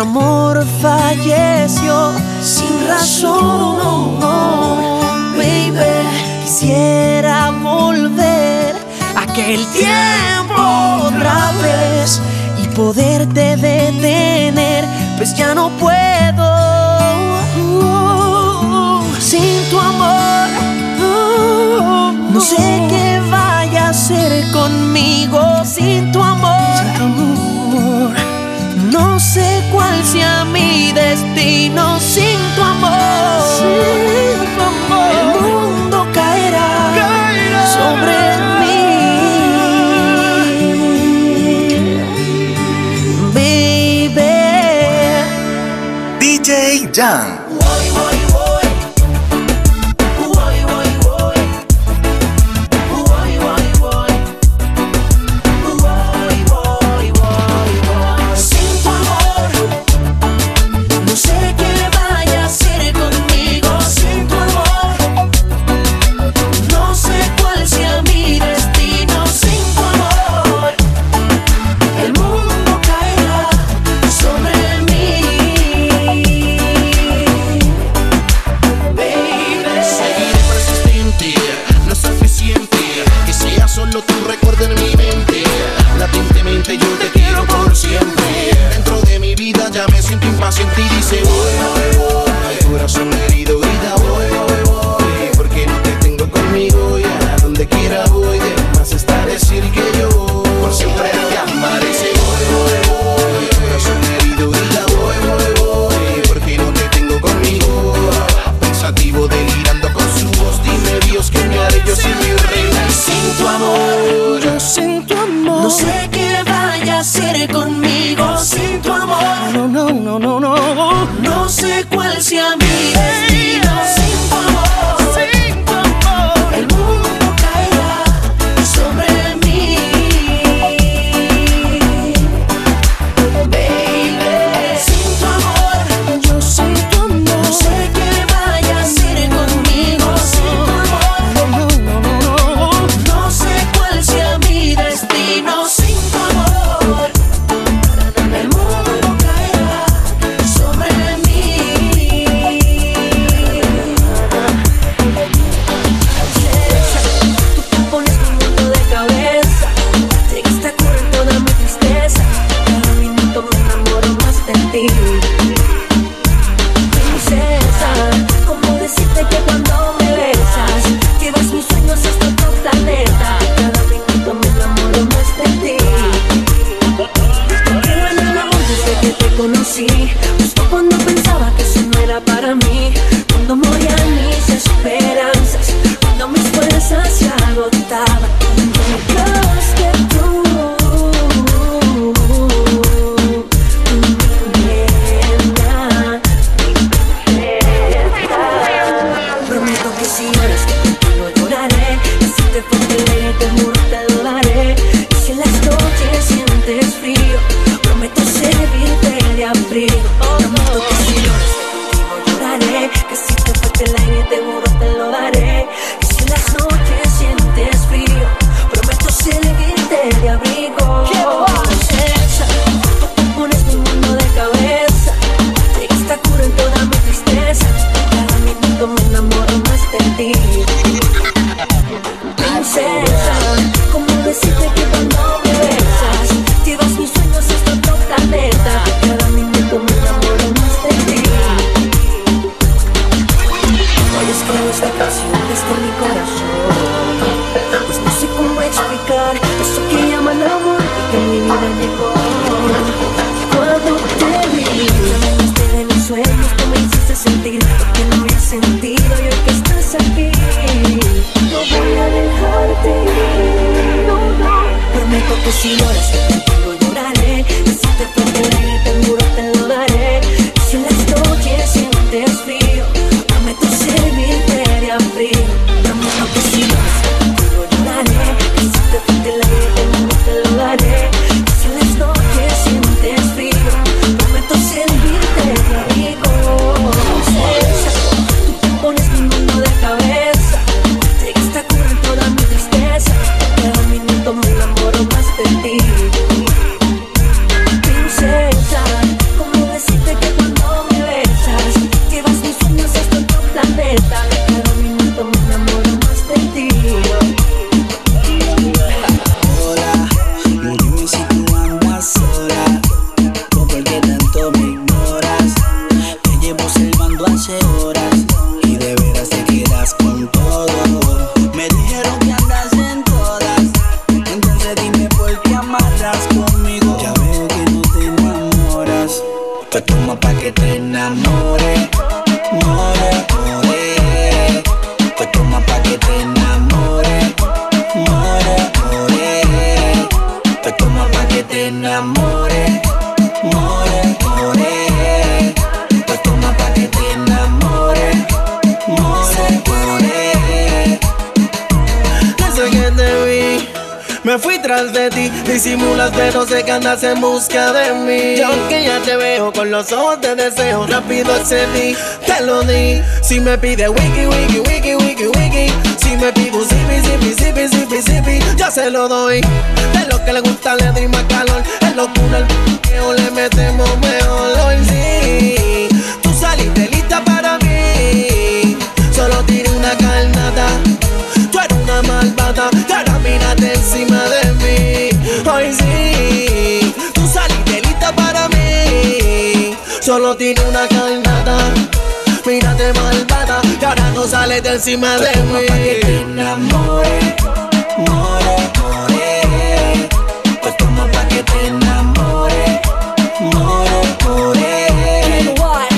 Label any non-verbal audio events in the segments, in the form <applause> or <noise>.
nuestro amor falleció sin razón, oh, no, baby. Quisiera volver a aquel tiempo otra vez y poderte detener, pues ya no puedo. Sin tu amor, no sé qué vaya a hacer conmigo sin tu amor. hacia mi destino sin tu amor. Sin tu amor. El mundo caerá, sobre mí. Baby. DJ Jan. Di Si me pide wiki, encima de mí. Pa que te enamore, more, more. Pues toma pa' que te enamore, more, more.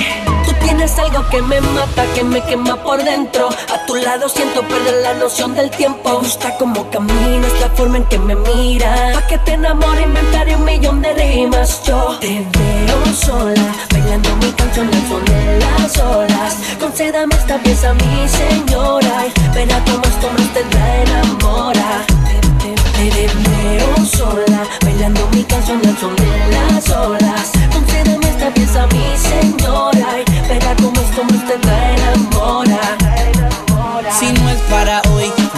Tú tienes algo que me mata, que me quema por dentro tu lado siento perder la noción del tiempo. Me gusta como caminas, la forma en que me miras. Pa' que te enamore inventaré un millón de rimas. Yo te veo sola, bailando mi canción al son de las olas. Concédame esta pieza, mi señora. Verá cómo esto no te enamora. Te, veo sola, bailando mi canción al son de las olas. Concédame esta pieza, mi señora. Verá cómo esto no te enamora. Si no es para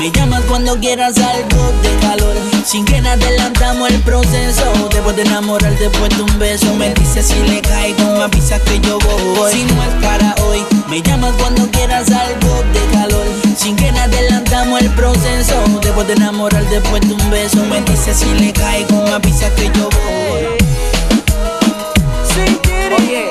me llamas cuando quieras algo de calor. Sin que adelantamos el proceso. Después de enamorar, después de un beso. Me dices si le caigo, me avisas que yo voy. Si no es para hoy, me llamas cuando quieras algo de calor. Sin que adelantamos el proceso. Después de enamorar, después de un beso. Me dices si le caigo, me avisas que yo voy. Oye,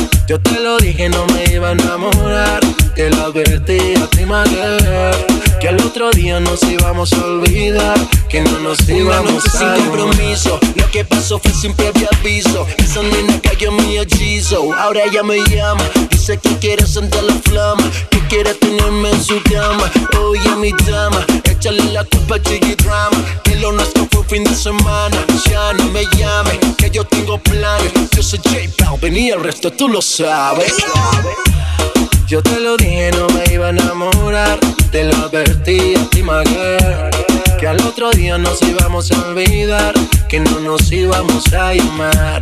Yo te lo dije, no me iba a enamorar. Te lo advertí a ti, Que al otro día nos íbamos a olvidar. Que no nos íbamos a sin compromiso. Lo que pasó fue sin previo aviso. Esa nena cayó mi hechizo. Ahora ella me llama. Dice que quiere sentir la flama quiere tenerme en su cama. Oye, mi dama, échale la culpa a Drama. Que lo nuestro fue fin de semana. Ya no me llame, que yo tengo planes. Soy J Balvin y el resto tú lo sabes. Yo te lo dije, no me iba a enamorar. Te lo advertí a Que al otro día nos íbamos a olvidar. Que no nos íbamos a llamar.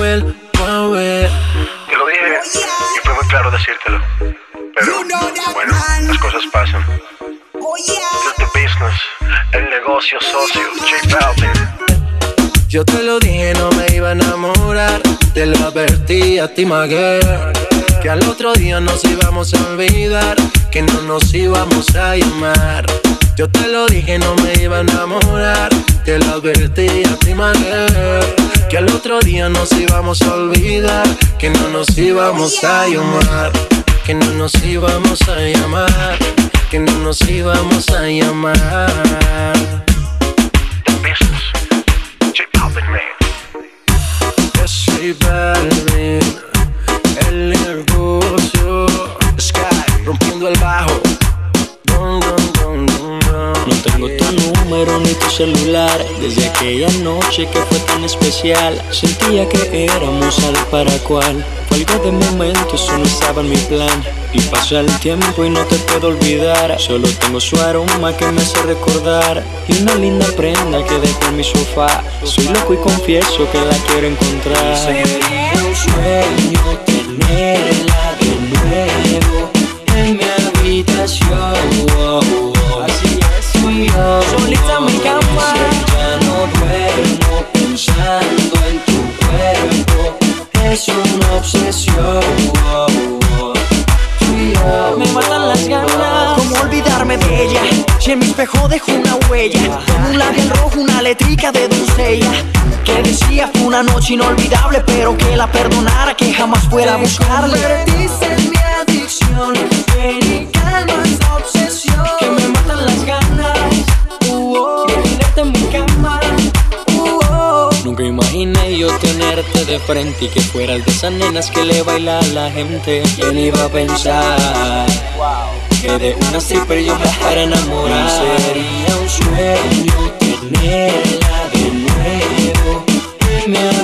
vuelvo a ver. Te lo dije y fue muy claro decírtelo. Pero bueno, las cosas pasan. It's the business, el negocio socio, J Balvin. Yo te lo dije, no me iba a enamorar. Te lo advertí a ti, my Que al otro día nos íbamos a olvidar. Que no nos íbamos a llamar. Yo te lo dije, no me iba a enamorar. Te lo advertí a ti, Que al otro día nos íbamos a olvidar. Que no nos íbamos a llamar. Que no nos íbamos a llamar. Que no nos íbamos a llamar. J Balvin. El negocio. Sky rompiendo el bajo. No tengo tu número ni tu celular. Desde aquella noche que fue tan especial Sentía que éramos al para cual Fue de momento, eso no estaba en mi plan. Y pasa el tiempo y no te puedo olvidar. Solo tengo su aroma que me hace recordar. Y una linda prenda que dejó en mi sofá. Soy loco y confieso que la quiero encontrar. Sería un sueño tenerla habitación solita en mi cama. Ya no duermo pensando en tu cuerpo, es una obsesión. Me matan las ganas. ¿Cómo olvidarme de ella? Si en mi espejo dejó una huella, con un labial rojo, una letrica de doncella. Que decía fue una noche inolvidable, pero que la perdonara, que jamás fuera a buscarle. Convertiste en mi adicción, de frente y que fueras de esas nenas que le baila a la gente. ¿Quién iba a pensar que de una stripper yo me fuera a enamorar? Sería un sueño tenerla de nuevo en mi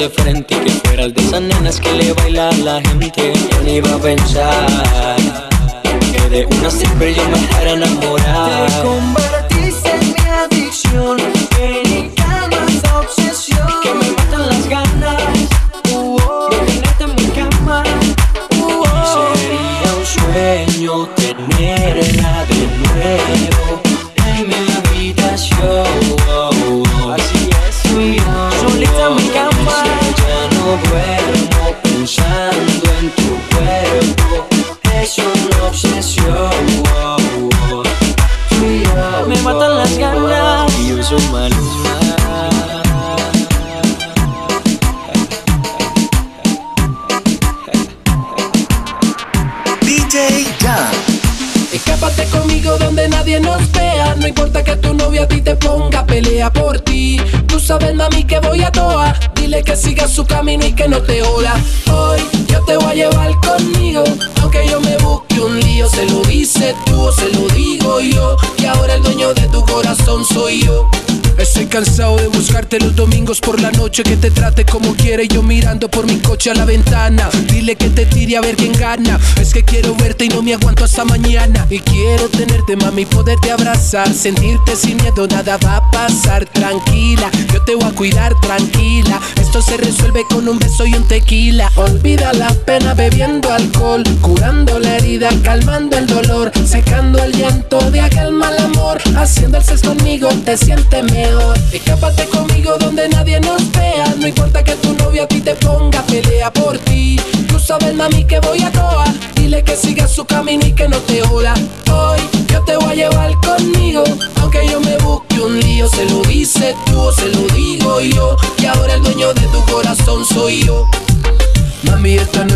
de frente y que fueras de esas nenas que le baila a la gente. ¿Quién iba a pensar que de una siempre yo me fuera enamorar? Cansado de buscarte los domingos por la noche Que te trate como quiere yo mirando por mi coche a la ventana. Dile que te tire a ver quién gana. Es que quiero verte y no me aguanto hasta mañana. Y quiero tenerte mami, poderte abrazar. Sentirte sin miedo, nada va a pasar. Tranquila, yo te voy a cuidar tranquila Esto se resuelve con un beso y un tequila Olvida la pena bebiendo alcohol Curando la herida, calmando el dolor Secando el llanto de aquel mal amor Haciendo el sexo conmigo, te sientes mejor Escápate conmigo donde nadie nos vea. No importa que tu novio a ti te ponga, pelea por ti. Tú sabes, mami, que voy a toa. Dile que siga su camino y que no te hola. Hoy yo te voy a llevar conmigo. Aunque yo me busque un lío, se lo dice tú se lo digo yo.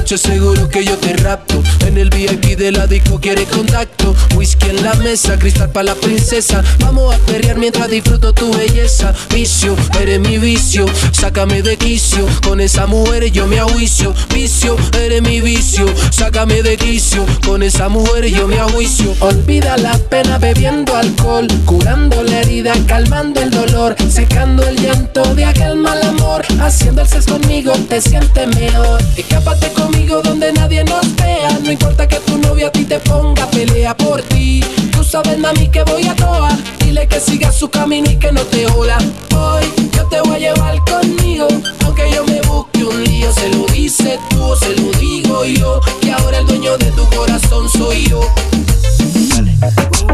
Noche seguro que yo te rapto. En el VIP de la disco quiere contacto. Whisky en la mesa, cristal para la princesa. Vamos a perrear mientras disfruto tu belleza. Vicio, eres mi vicio. Sácame de quicio. Con esa mujer yo me ajuicio. Vicio, eres mi vicio. Sácame de quicio. Con esa mujer yo me ajuicio. Olvida la pena bebiendo alcohol. Curando la herida, calmando el dolor. Secando el llanto de aquel mal amor. Haciendo el sexo conmigo te sientes mejor. Escápate conmigo donde nadie nos vea. No importa que tu novia a ti te ponga, pelea por ti. Tú sabes, mami, que voy a toa. Dile que siga su camino y que no te hola. Hoy yo te voy a llevar conmigo. Aunque yo me busque un lío, se lo dice tú o se lo digo yo. Y ahora el dueño de tu corazón soy yo.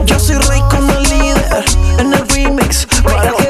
Yo soy rey como líder en el remix para que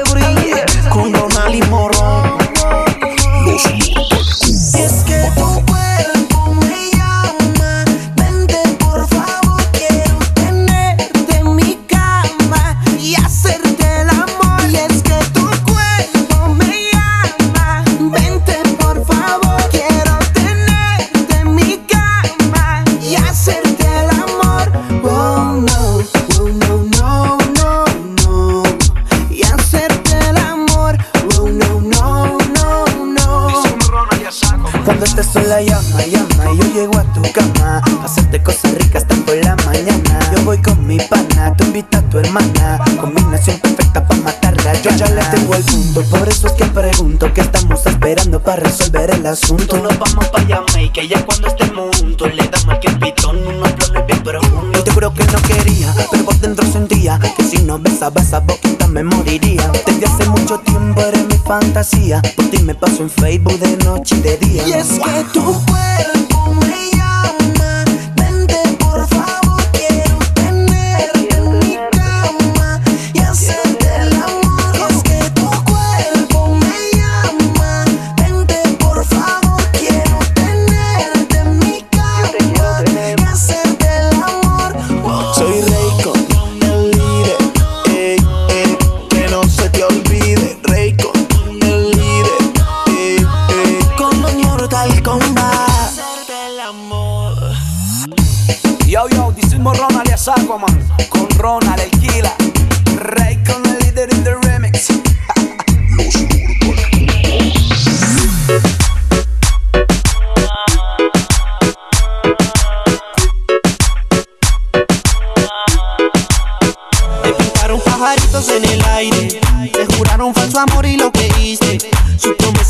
bala. Combinación perfecta para matarla. Yo ya le tengo el punto, por eso es que pregunto ¿Qué estamos esperando para resolver el asunto? Nos vamos pa' que ya cuando estemos juntos le damos el pitón, unos planes bien profundos. Yo te juro que no quería, pero por dentro sentía que si no besaba esa boquita me moriría. Desde hace mucho tiempo eres mi fantasía, por ti me paso en Facebook de noche y de día. Y es que tu cuerpo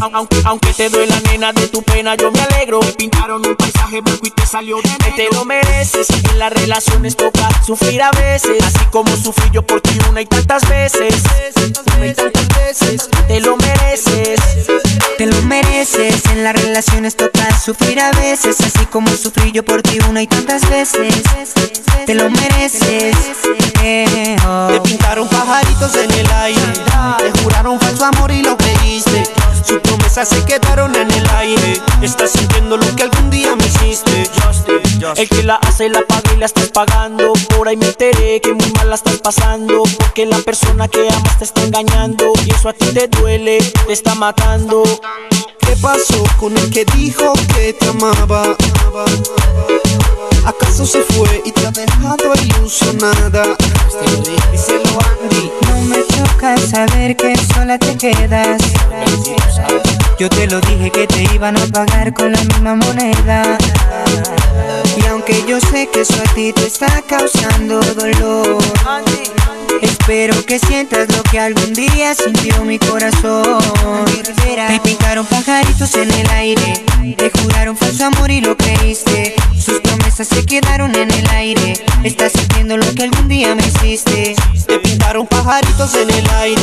aunque, te duele la nena de tu pena yo me alegro. Pintaron un paisaje blanco y te salió de negro. Te lo mereces, en las relaciones toca sufrir a veces. Así como sufrí yo por ti una y tantas veces. Una y tantas veces. Te lo mereces. Te lo mereces, en las relaciones toca sufrir a veces. Así como sufrí yo por ti una y tantas veces. Te lo mereces. Oh. Te pintaron pajaritos en el aire, te juraron falso amor y lo creíste. Sus promesas se quedaron en el aire. Estás sintiendo lo que algún día me hiciste. El que la hace la paga y la estás pagando. Por ahí me enteré que muy mal la estás pasando. Porque la persona que amas te está engañando. Y eso a ti te duele, te está matando. ¿Qué pasó con el que dijo que te amaba? ¿Acaso se fue y te ha dejado ilusionada? No me choca saber que sola te quedas. Yo te lo dije que te iban a pagar con la misma moneda. Y aunque yo sé que eso a ti te está causando dolor. Espero que sientas lo que algún día sintió mi corazón. Te pintaron pajaritos en el aire, te juraron falso amor y lo creíste. Sus promesas se quedaron en el aire. Estás sintiendo lo que algún día me hiciste. Te pintaron pajaritos en el aire,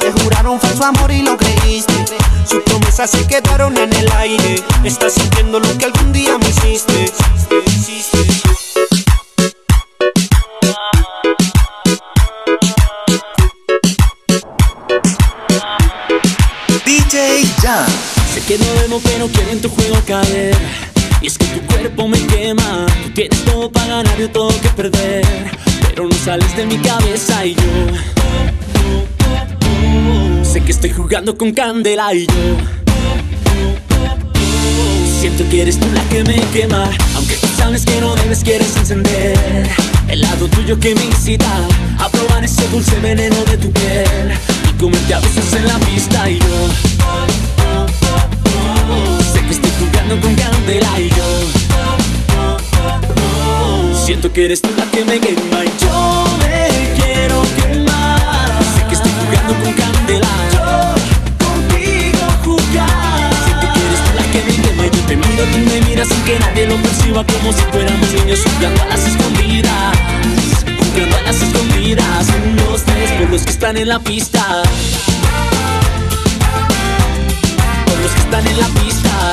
te juraron falso amor y lo creíste. Sus promesas se quedaron en el aire. Estás sintiendo lo que algún día me hiciste. Sé que no debo, pero quiero en tu juego caer. Y es que tu cuerpo me quema. Tú tienes todo para ganar y todo que perder. Pero no sales de mi cabeza y yo. Sé que estoy jugando con candela y yo. Siento que eres tú la que me quema. Aunque tú sabes que no debes, quieres encender. El lado tuyo que me incita a probar ese dulce veneno de tu piel. Y comerte a veces en la pista y yo con candela y yo Siento que eres tú la que me quema y yo me quiero quemar. Sé que estoy jugando con candela. Yo contigo jugar. Siento que eres tú la que me quema y yo te miro, tú me miras sin que nadie lo perciba Como si fuéramos niños jugando a las escondidas. Jugando a las escondidas Unos tres por los que están en la pista. Por los que están en la pista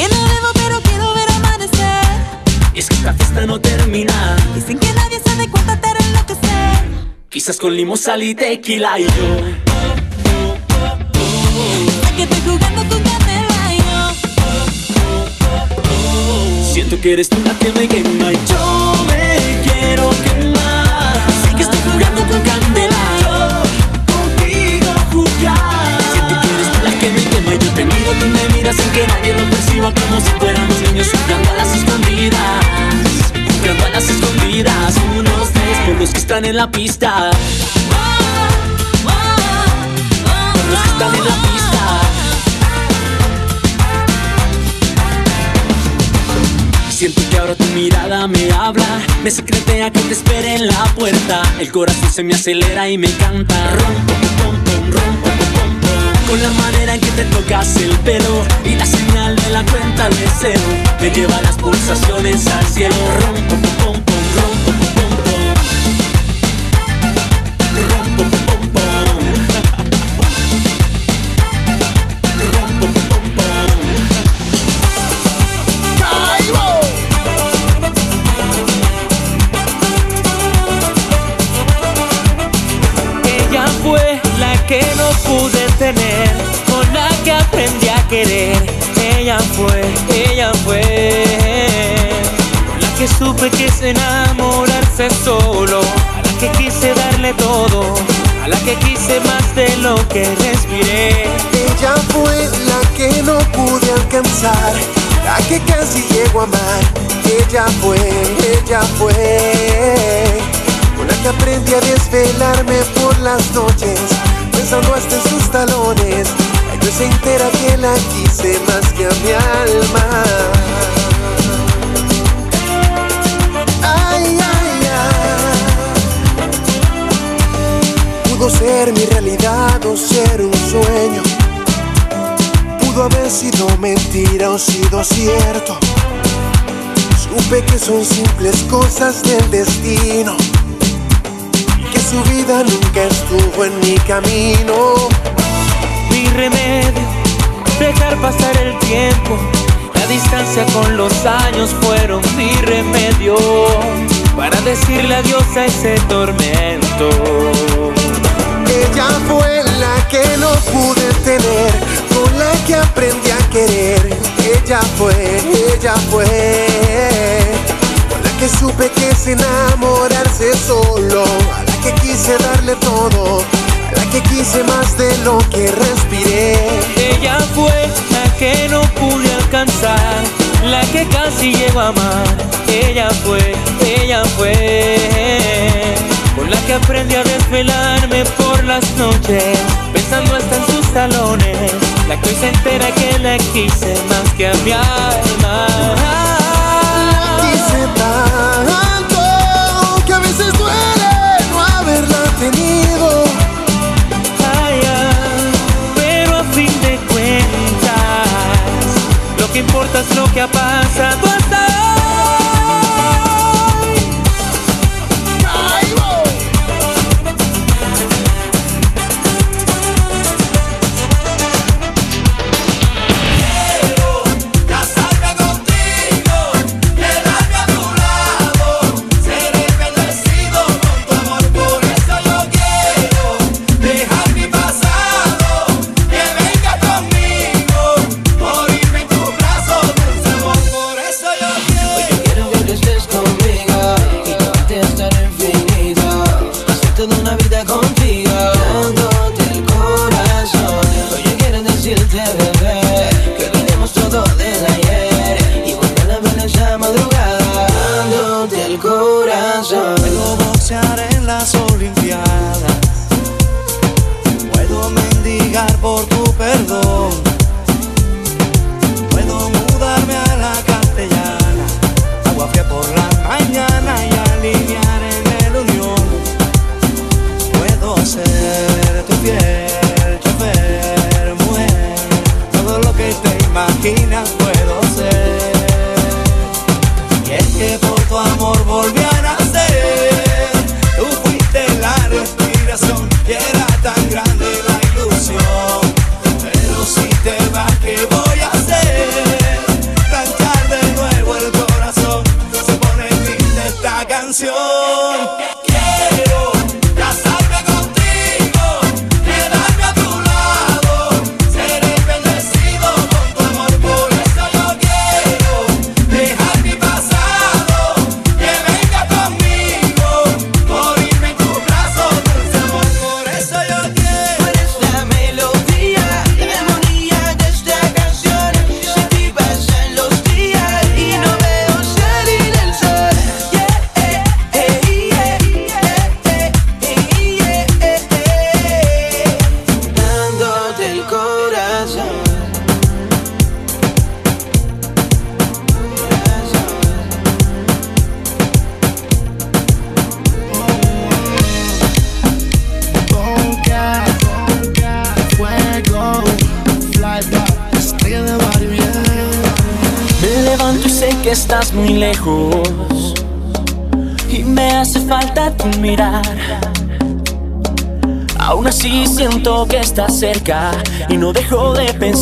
que no debo, pero quiero ver amanecer. Y es que esta fiesta no termina. Y sin que nadie se dé cuenta te enloquecer. Quizás con limón, sal y tequila y yo. Sé que estoy jugando con candela y yo. Siento que eres tú la que me quema y yo me quiero quemar. Sé que estoy jugando con candela. Miras sin que nadie lo como si fuéramos niños jugando a las escondidas escondidas. Unos tres por los que están en la pista. Por los en la pista. Siento que ahora tu mirada me habla, me secretea que te espere en la puerta. El corazón se me acelera y me canta. Rompo, pom, pom, rompo, pom. Con la manera en que te tocas el pelo y la señal de la cuenta de cero me lleva las pulsaciones al cielo. Solo, a la que quise darle todo, a la que quise más de lo que respiré. Ella fue la que no pude alcanzar, la que casi llego a amar. Ella fue, ella fue, con la que aprendí a desvelarme por las noches, pensando hasta en sus talones. No se entera que la quise más que a mi alma. Pudo ser mi realidad o ser un sueño. Pudo haber sido mentira o sido cierto. Supe que son simples cosas del destino. Y que su vida nunca estuvo en mi camino. Mi remedio, dejar pasar el tiempo. La distancia con los años fueron mi remedio para decirle adiós a ese tormento. Ella fue la que no pude tener, con la que aprendí a querer. Ella fue, ella fue, con la que supe que es enamorarse solo, a la que quise darle todo, a la que quise más de lo que respiré. Ella fue la que no pude alcanzar, la que casi llegó a amar. Ella fue, ella fue, la que aprendí a desvelarme por las noches, pensando hasta en sus talones. La que hoy se entera que la quise más que a mi alma. Quise tanto que a veces duele no haberla tenido. Ay, ay, pero a fin de cuentas, lo que importa es lo que ha pasado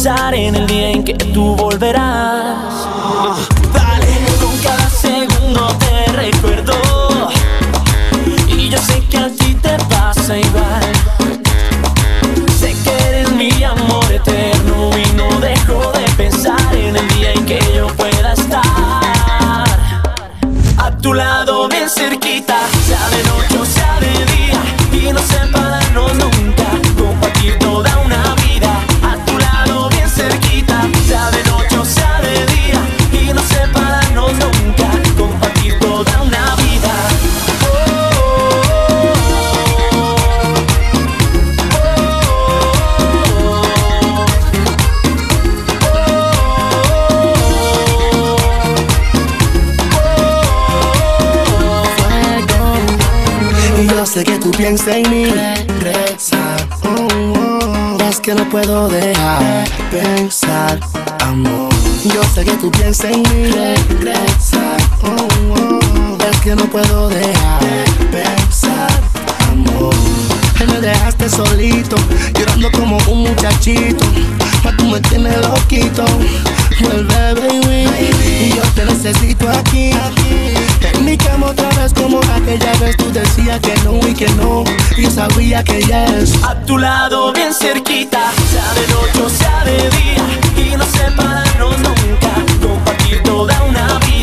pensar en el día en que tú volverás. piensa en mí. Regresa. Oh, oh. Es que no puedo dejar pensar, amor. Yo sé que tú piensas en mí. Regresa. Oh, es que no puedo dejar pensar, amor. Me dejaste solito, llorando como un muchachito. Mas tú me tienes loquito. Vuelve, baby. baby. Y yo te necesito aquí. aquí mi cama otra vez como aquella vez tú decías que no y que no. Y sabía que ya es a tu lado bien cerquita sea de noche o sea de día. Y no separarnos nunca compartir toda una vida.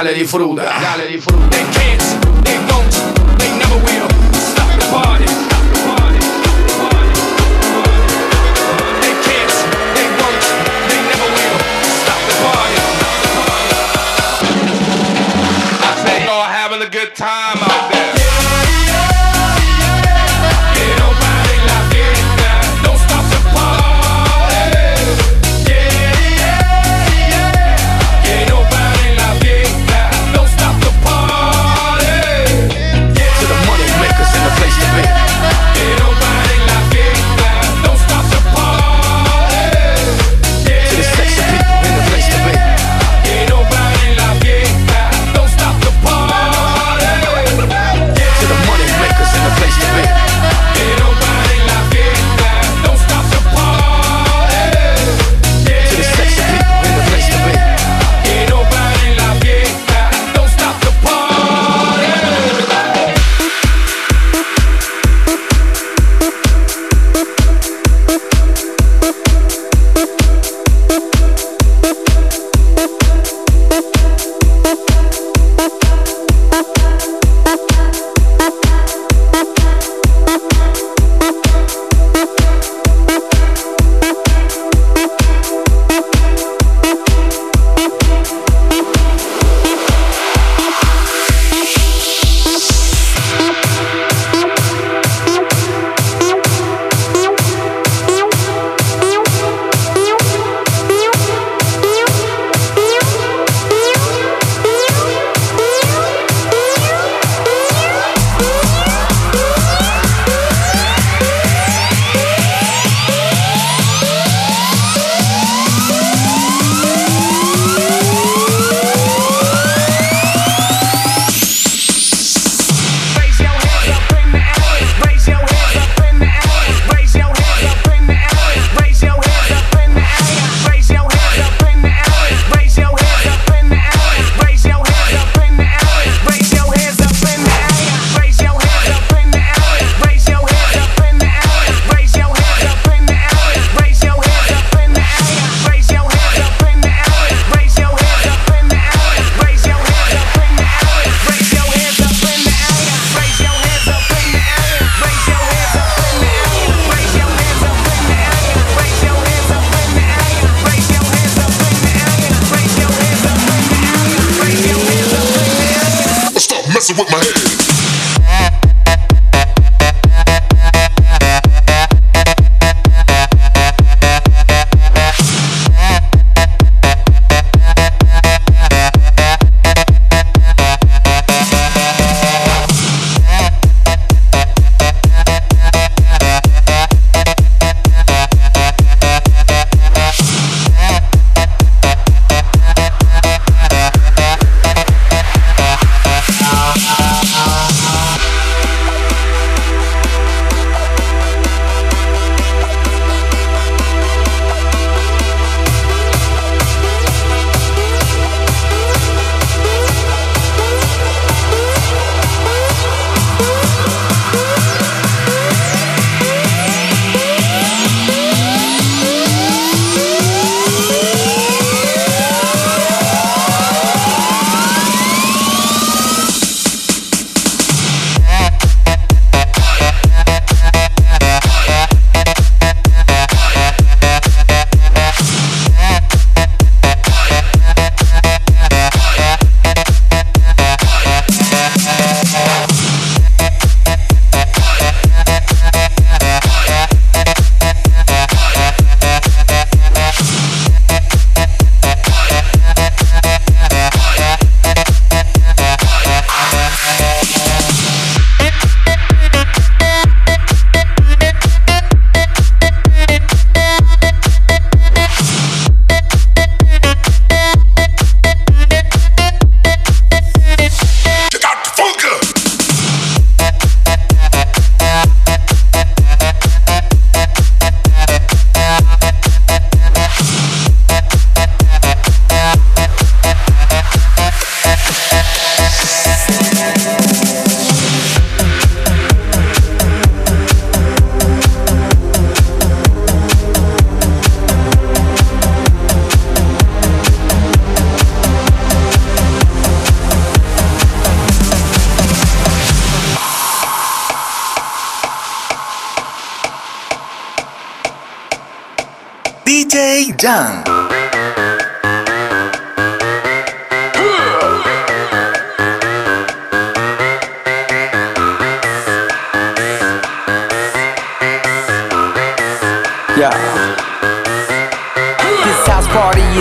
regale di frutta. Regale di frutta. They can't, they won't, they never will. Stop the party.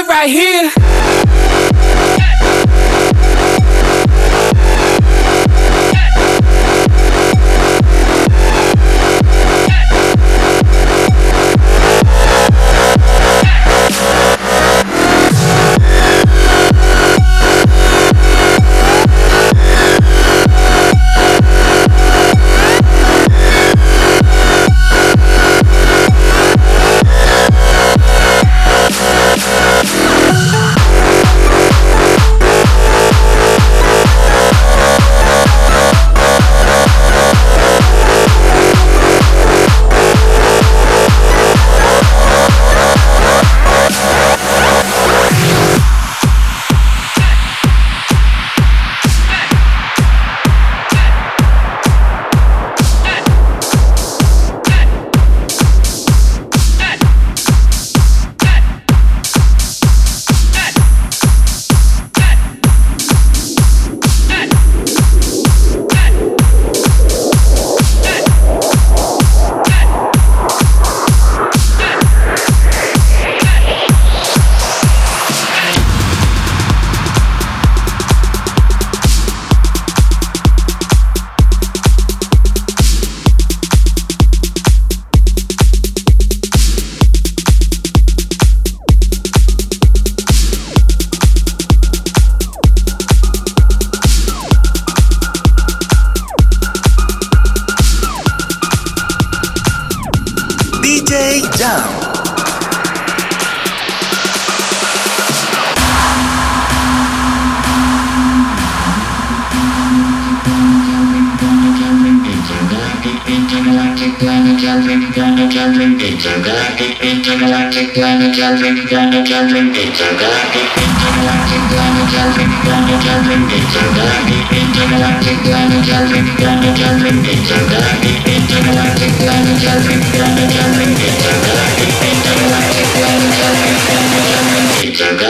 live right here. planetary, planetary, intergalactic, intergalactic, planetary, planetary, intergalactic, intergalactic, planetary, planetary, intergalactic, intergalactic, planetary, planetary, intergalactic, intergalactic, planetary, planetary, intergalactic, intergalactic, planetary, planetary, intergalactic.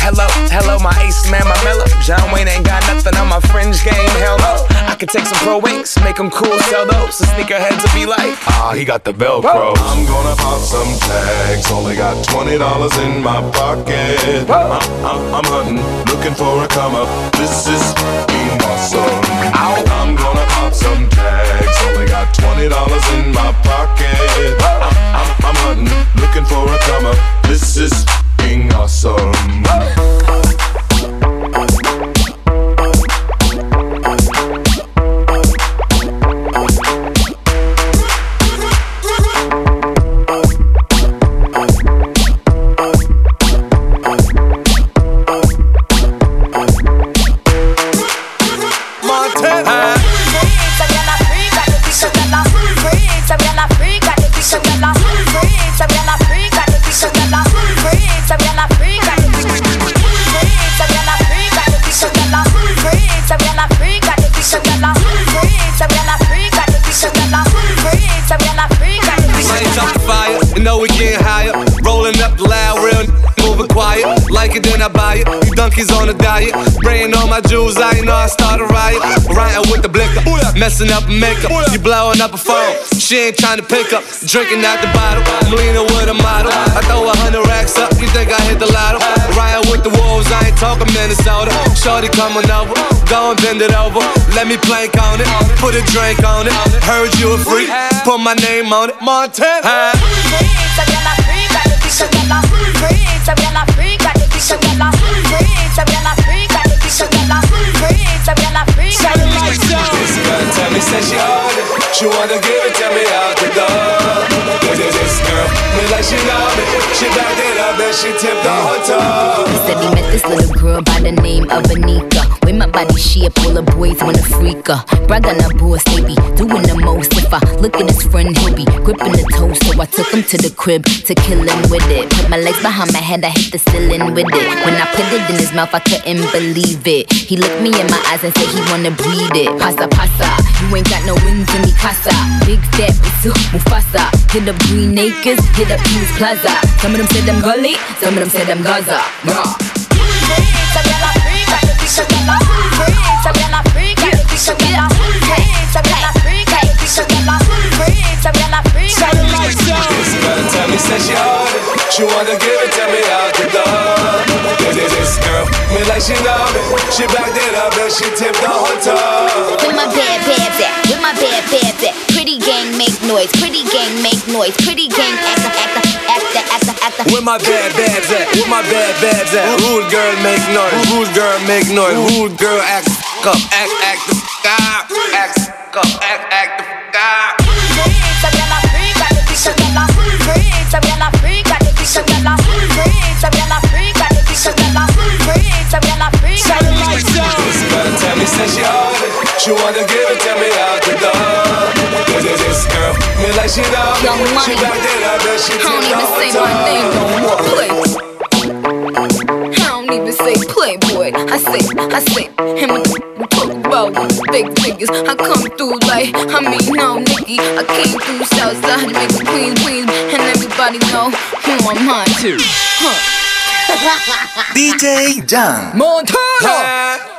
Hello, hello, my ace man, my mellow. John Wayne ain't got nothing on my fringe game. Hell no. I could take some pro wings, make them cool, sell those. The sneakerheads will be like, ah, he got the Velcro. I'm gonna pop some tags. Only got twenty dollars in my pocket. I'm, I'm, I'm hunting, looking for a come up. This is fucking awesome. I'm gonna pop some tags. Only got twenty dollars in my pocket. I'm, I'm, I'm hunting, looking for a come up. This is You on a diet. Spraying all my jewels, I know I start a riot. Riding with the blicker, messing up makeup. You blowing up a phone. She ain't trying to pick up. Drinking out the bottle. I'm leaning with a model. I throw a hundred racks up. You think I hit the lotto? Riding with the wolves, I ain't talking Minnesota. Shorty coming over, go and bend it over. Let me plank on it, put a drink on it. Heard you a freak, put my name on it. Montana. She. She wanna give it to me out the door. Me like she love me. She backed it up and she tipped the toe. He said he met this little girl by the name of Anika. With my body shape, all the boys wanna freak her. Brag on her boss, they be doing the most. If I look at his friend, he'll be gripping the toast. So I took him to the crib to kill him with it. Put my legs behind my head, I hit the ceiling with it. When I put it in his mouth, I couldn't believe it. He looked me in my eyes and said he wanna breathe it. Pasa, pasa, you ain't got no wings in me casa. Big fat, Mufasa. Hit up Green Acres, hit up Peace Plaza. Some of them said I'm gully, some of them said I'm Gaza. Rah. Tell me, say she wanna give it to me out the door. Cause it's this girl, me like she love me. She backed it up and she tipped the whole toe. With my bad babs at, with my bad babs at gang make noise, pretty gang make noise, pretty gang act the act the act the act the act the. Where my bad babs at? Where my bad babs at? Rude girl make noise, rude girl make noise, rude girl act up, act act the up, act up, act act the up. Esa la freak, got the piece of la freak. Esa la freak, got the piece of la freak. Esa la freak, got the piece of la freak. Esa la freak, got the piece of la freak. Tell me, say she hard. She wanna give it, tell me how to love me like she love Young me. She money. backed it up and she I don't the even say whole my name no more. Play. I don't even say playboy. I say, I say, him and we talk about with big figures. I come through like, I mean, no, Nicky. I came through Southside, make a queen, queen, and everybody know who I'm on to. Huh. <laughs> DJ Jan. Montana.